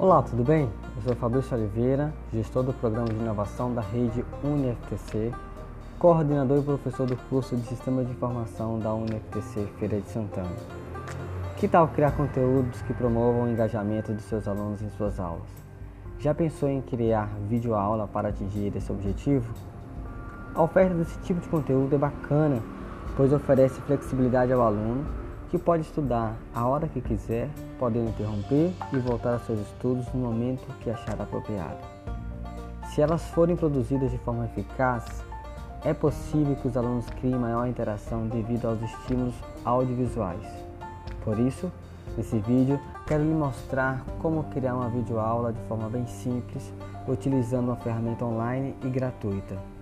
Olá, tudo bem? Eu sou Fabrício Oliveira, gestor do Programa de Inovação da rede UniFTC, coordenador e professor do curso de Sistema de Informação da UniFTC Feira de Santana. Que tal criar conteúdos que promovam o engajamento de seus alunos em suas aulas? Já pensou em criar videoaula para atingir esse objetivo? A oferta desse tipo de conteúdo é bacana, pois oferece flexibilidade ao aluno que pode estudar a hora que quiser, podendo interromper e voltar aos seus estudos no momento que achar apropriado. Se elas forem produzidas de forma eficaz, é possível que os alunos criem maior interação devido aos estímulos audiovisuais. Por isso, nesse vídeo, quero lhe mostrar como criar uma videoaula de forma bem simples, utilizando uma ferramenta online e gratuita.